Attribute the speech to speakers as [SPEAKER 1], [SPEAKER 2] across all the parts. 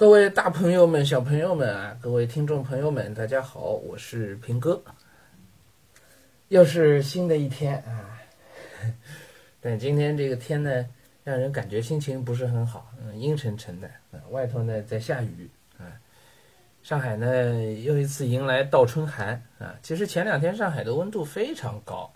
[SPEAKER 1] 各位大朋友们、小朋友们啊，各位听众朋友们，大家好，我是平哥。又是新的一天啊，但今天这个天呢，让人感觉心情不是很好，嗯，阴沉沉的，外头呢在下雨啊。上海呢又一次迎来倒春寒啊。其实前两天上海的温度非常高，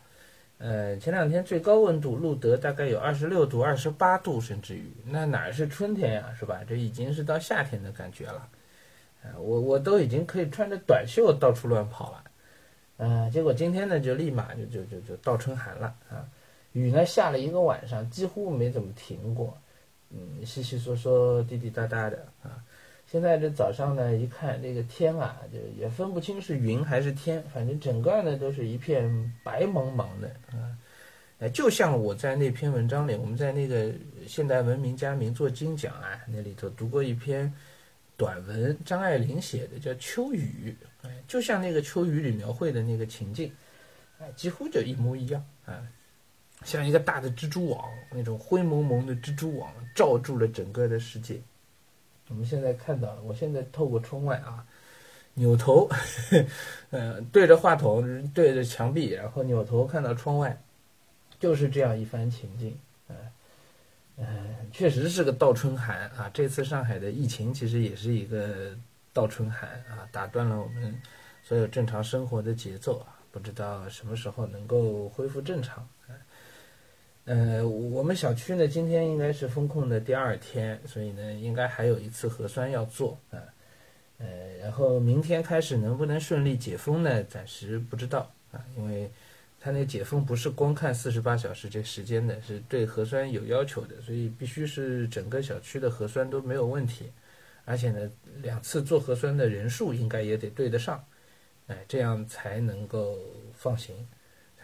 [SPEAKER 1] 呃，前两天最高温度录得大概有二十六度、二十八度，甚至于那哪是春天呀，是吧？这已经是到夏天的感觉了，啊，我我都已经可以穿着短袖到处乱跑了。嗯，结果今天呢，就立马就就就就倒春寒了啊！雨呢下了一个晚上，几乎没怎么停过，嗯，稀稀嗦嗦、滴滴答答的啊。现在这早上呢，一看这个天啊，就也分不清是云还是天，反正整个呢都是一片白茫茫的啊。就像我在那篇文章里，我们在那个现代文明家名作精讲啊那里头读过一篇短文，张爱玲写的，叫《秋雨》。哎，就像那个秋雨里描绘的那个情境，哎，几乎就一模一样啊，像一个大的蜘蛛网，那种灰蒙蒙的蜘蛛网罩住了整个的世界。我们现在看到了，我现在透过窗外啊，扭头，呃，对着话筒，对着墙壁，然后扭头看到窗外，就是这样一番情境，嗯，嗯，确实是个倒春寒啊。这次上海的疫情其实也是一个。倒春寒啊，打断了我们所有正常生活的节奏啊！不知道什么时候能够恢复正常。呃我们小区呢，今天应该是封控的第二天，所以呢，应该还有一次核酸要做啊。呃，然后明天开始能不能顺利解封呢？暂时不知道啊，因为他那解封不是光看四十八小时这时间的，是对核酸有要求的，所以必须是整个小区的核酸都没有问题。而且呢，两次做核酸的人数应该也得对得上，哎，这样才能够放行，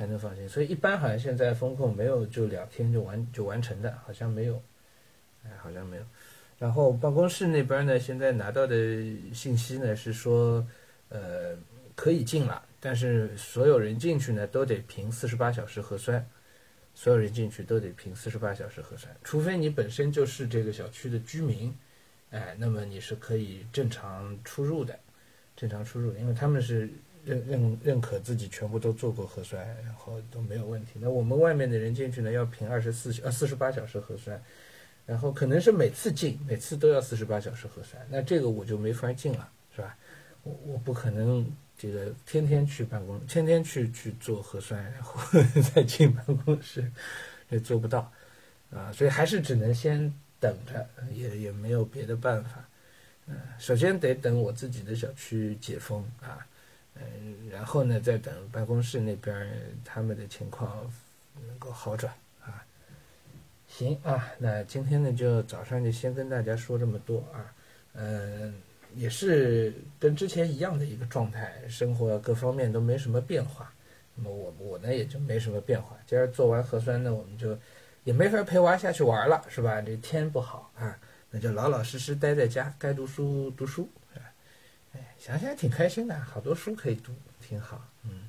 [SPEAKER 1] 才能放心。所以一般好像现在风控没有就两天就完就完成的，好像没有，哎，好像没有。然后办公室那边呢，现在拿到的信息呢是说，呃，可以进了，但是所有人进去呢都得凭四十八小时核酸，所有人进去都得凭四十八小时核酸，除非你本身就是这个小区的居民。哎，那么你是可以正常出入的，正常出入，因为他们是认认认可自己全部都做过核酸，然后都没有问题。那我们外面的人进去呢，要凭二十四呃四十八小时核酸，然后可能是每次进每次都要四十八小时核酸，那这个我就没法进了，是吧？我我不可能这个天天去办公，天天去去做核酸，然后 再进办公室，也做不到啊，所以还是只能先。等着也也没有别的办法，嗯，首先得等我自己的小区解封啊，嗯，然后呢再等办公室那边他们的情况能够好转啊。行啊，那今天呢就早上就先跟大家说这么多啊，嗯，也是跟之前一样的一个状态，生活各方面都没什么变化，那么我我呢也就没什么变化。今儿做完核酸呢，我们就。也没法陪娃下去玩了，是吧？这天不好啊，那就老老实实待在家，该读书读书，哎，想想挺开心的，好多书可以读，挺好，嗯。